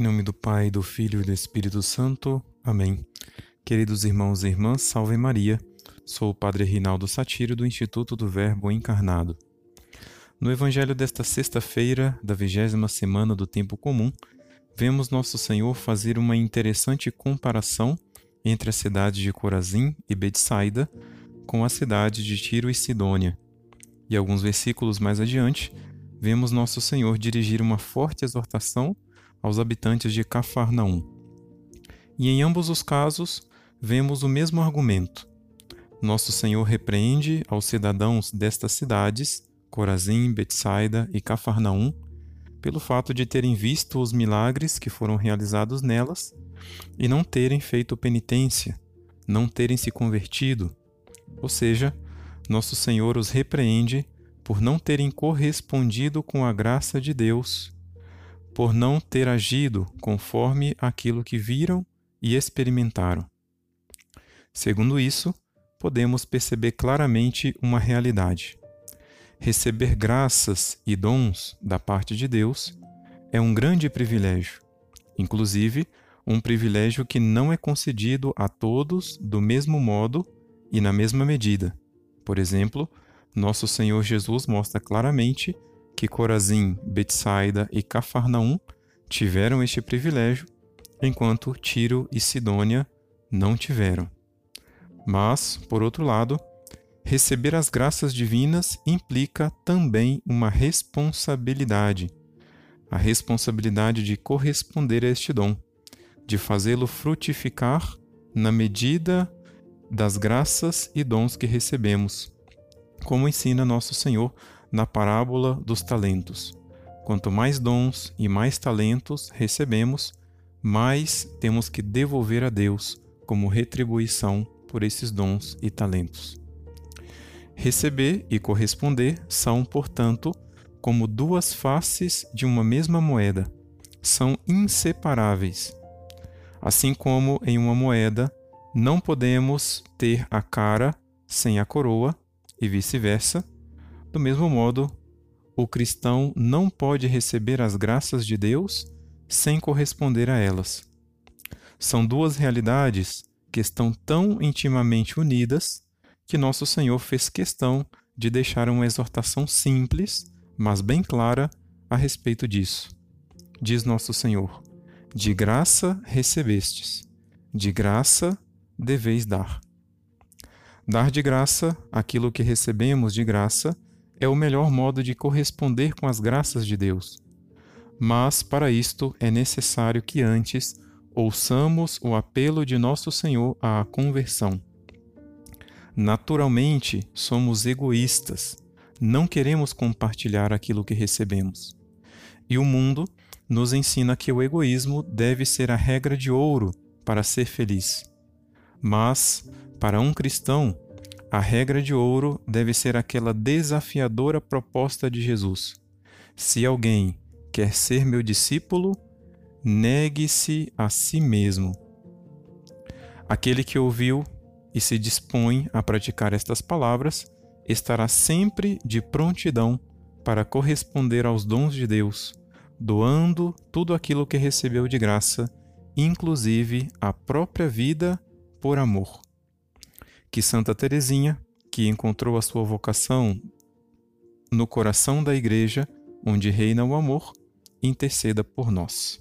Em nome do Pai, do Filho e do Espírito Santo. Amém. Queridos irmãos e irmãs, salve Maria. Sou o Padre Rinaldo Satiro do Instituto do Verbo Encarnado. No Evangelho desta sexta-feira, da vigésima semana do Tempo Comum, vemos Nosso Senhor fazer uma interessante comparação entre a cidade de Corazim e Betsaida com a cidade de Tiro e Sidônia. E alguns versículos mais adiante, vemos Nosso Senhor dirigir uma forte exortação aos habitantes de Cafarnaum. E em ambos os casos, vemos o mesmo argumento. Nosso Senhor repreende aos cidadãos destas cidades, Corazim, Betsaida e Cafarnaum, pelo fato de terem visto os milagres que foram realizados nelas e não terem feito penitência, não terem se convertido. Ou seja, nosso Senhor os repreende por não terem correspondido com a graça de Deus por não ter agido conforme aquilo que viram e experimentaram. Segundo isso, podemos perceber claramente uma realidade. Receber graças e dons da parte de Deus é um grande privilégio, inclusive um privilégio que não é concedido a todos do mesmo modo e na mesma medida. Por exemplo, nosso Senhor Jesus mostra claramente que Corazim, Betsaida e Cafarnaum tiveram este privilégio, enquanto Tiro e Sidônia não tiveram. Mas, por outro lado, receber as graças divinas implica também uma responsabilidade, a responsabilidade de corresponder a este dom, de fazê-lo frutificar na medida das graças e dons que recebemos, como ensina nosso Senhor na parábola dos talentos. Quanto mais dons e mais talentos recebemos, mais temos que devolver a Deus como retribuição por esses dons e talentos. Receber e corresponder são, portanto, como duas faces de uma mesma moeda, são inseparáveis. Assim como em uma moeda não podemos ter a cara sem a coroa e vice-versa, do mesmo modo, o cristão não pode receber as graças de Deus sem corresponder a elas. São duas realidades que estão tão intimamente unidas que nosso Senhor fez questão de deixar uma exortação simples, mas bem clara a respeito disso. Diz nosso Senhor: De graça recebestes, de graça deveis dar. Dar de graça aquilo que recebemos de graça é o melhor modo de corresponder com as graças de Deus. Mas, para isto, é necessário que antes ouçamos o apelo de nosso Senhor à conversão. Naturalmente, somos egoístas, não queremos compartilhar aquilo que recebemos. E o mundo nos ensina que o egoísmo deve ser a regra de ouro para ser feliz. Mas, para um cristão, a regra de ouro deve ser aquela desafiadora proposta de Jesus. Se alguém quer ser meu discípulo, negue-se a si mesmo. Aquele que ouviu e se dispõe a praticar estas palavras estará sempre de prontidão para corresponder aos dons de Deus, doando tudo aquilo que recebeu de graça, inclusive a própria vida por amor que Santa Teresinha, que encontrou a sua vocação no coração da Igreja, onde reina o amor, interceda por nós.